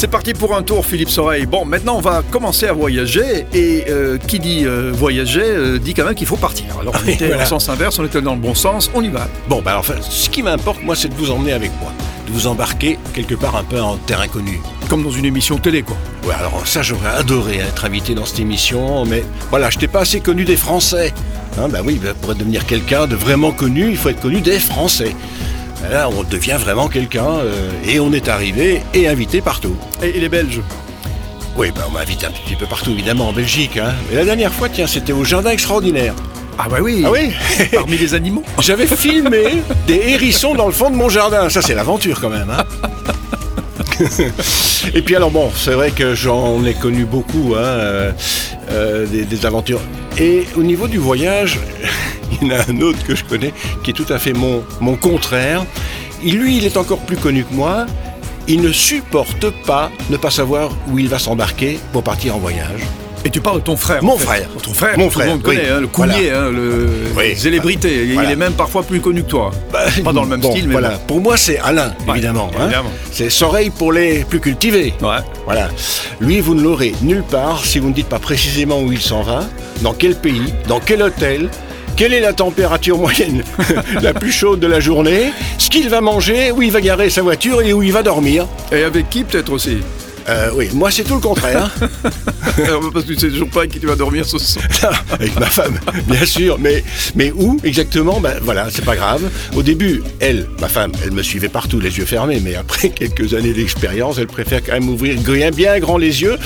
C'est parti pour un tour, Philippe Soreille. Bon, maintenant, on va commencer à voyager. Et euh, qui dit euh, voyager euh, dit quand même qu'il faut partir. Alors, on était Voilà. en sens inverse, on était dans le bon sens, on y va. Bon, bah enfin, ce qui m'importe, moi, c'est de vous emmener avec moi. De vous embarquer quelque part un peu en terre inconnue. Comme dans une émission télé, quoi. Ouais, alors ça, j'aurais adoré être invité dans cette émission, mais voilà, je n'étais pas assez connu des Français. Hein, bah oui, bah, pour devenir quelqu'un de vraiment connu, il faut être connu des Français. Là, on devient vraiment quelqu'un, euh, et on est arrivé et invité partout. Et, et les Belges Oui, bah, on m'a invité un petit peu partout, évidemment, en Belgique. Hein. Mais la dernière fois, tiens, c'était au Jardin Extraordinaire. Ah, bah oui. Ah oui Parmi les animaux. J'avais filmé des hérissons dans le fond de mon jardin. Ça, c'est l'aventure quand même. Hein Et puis alors bon, c'est vrai que j'en ai connu beaucoup, hein, euh, euh, des, des aventures. Et au niveau du voyage, il y en a un autre que je connais qui est tout à fait mon, mon contraire. Il, lui, il est encore plus connu que moi. Il ne supporte pas ne pas savoir où il va s'embarquer pour partir en voyage. Et tu parles de ton frère. Mon en fait. frère. Ton frère. Mon tout le frère, monde connaît, oui. hein, le coulier, hein, le Oui. célébrité. Il est même parfois plus connu que toi. Pas dans le même Bon, style, mais voilà. bon. Pour moi, c'est Alain, Ouais, évidemment. hein. évidemment. C'est Soreille pour les plus cultivés. Ouais. Voilà. Lui, vous ne l'aurez nulle part si vous ne dites pas précisément où il s'en va, dans quel pays, dans quel hôtel, quelle est la température moyenne la plus chaude de la journée, ce qu'il va manger, où il va garer sa voiture et où il va dormir. Et avec qui peut-être aussi? Euh, oui, moi c'est tout le contraire. Parce que tu sais toujours pas avec qui tu vas dormir ce soir. Avec ma femme, bien sûr. Mais, mais où exactement? Ben voilà, c'est pas grave. Au début, elle, ma femme, elle me suivait partout, les yeux fermés. Mais après quelques années d'expérience, elle préfère quand même ouvrir bien, bien grand les yeux.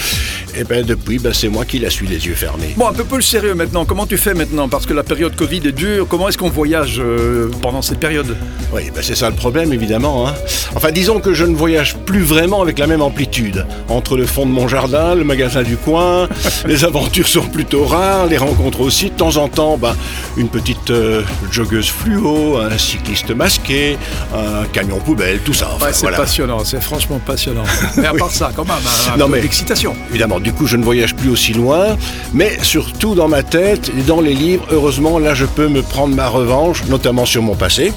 Et ben depuis, ben, c'est moi qui la suis les yeux fermés. Bon, un peu plus sérieux maintenant. Comment tu fais maintenant? Parce que la période Covid est dure. Comment est-ce qu'on voyage euh, pendant cette période? Oui, ben c'est ça le problème, évidemment. hein. Enfin, disons que je ne voyage plus vraiment avec la même amplitude. Entre le fond de mon jardin, le magasin du coin, les aventures sont plutôt rares, les rencontres aussi. De temps en temps, ben, une petite euh, joggeuse fluo, un cycliste masqué, un camion poubelle, tout ça. Enfin, Ouais, c'est voilà. passionnant, c'est franchement passionnant. Mais à part ça, quand même, un, un Non, peu mais- d'excitation. Évidemment, du coup, je ne voyage plus aussi loin, mais surtout dans ma tête et dans les livres. Heureusement, là, je peux me prendre ma revanche, notamment sur mon passé,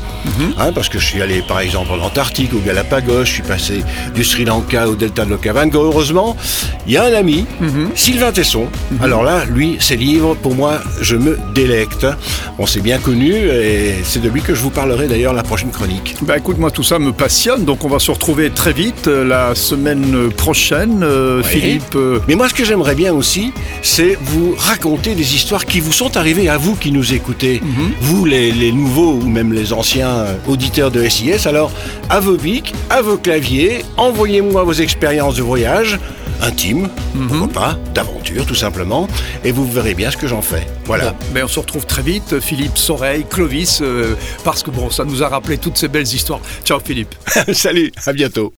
hein, parce que je suis allé, par exemple, en Antarctique, au Galapagos, je suis passé du Sri Lanka au delta de l'Okavango. Heureusement, il y a un ami, Sylvain Tesson. Alors là, lui, ses livres, pour moi, je me délecte. On s'est bien connu et c'est de lui que je vous parlerai d'ailleurs la prochaine chronique. Bah écoute, moi tout ça me passionne, donc on va se retrouver très vite euh, la semaine prochaine, euh. Philippe. euh, Mais moi, ce que j'aimerais bien aussi, c'est vous raconter des histoires qui vous sont arrivées à vous qui nous écoutez. Vous, les, les nouveaux ou même les anciens euh, auditeurs de SIS. Alors, à vos bics, à vos claviers, envoyez-moi vos expériences de voyage intimes, pourquoi pas, d'aventure tout simplement, et vous verrez bien ce que j'en fais. Voilà. Bon, mais on se retrouve très vite, Philippe, Soreille, Clovis, euh, parce que bon, ça nous a rappelé toutes ces belles histoires. Ciao Philippe. Salut, à bientôt.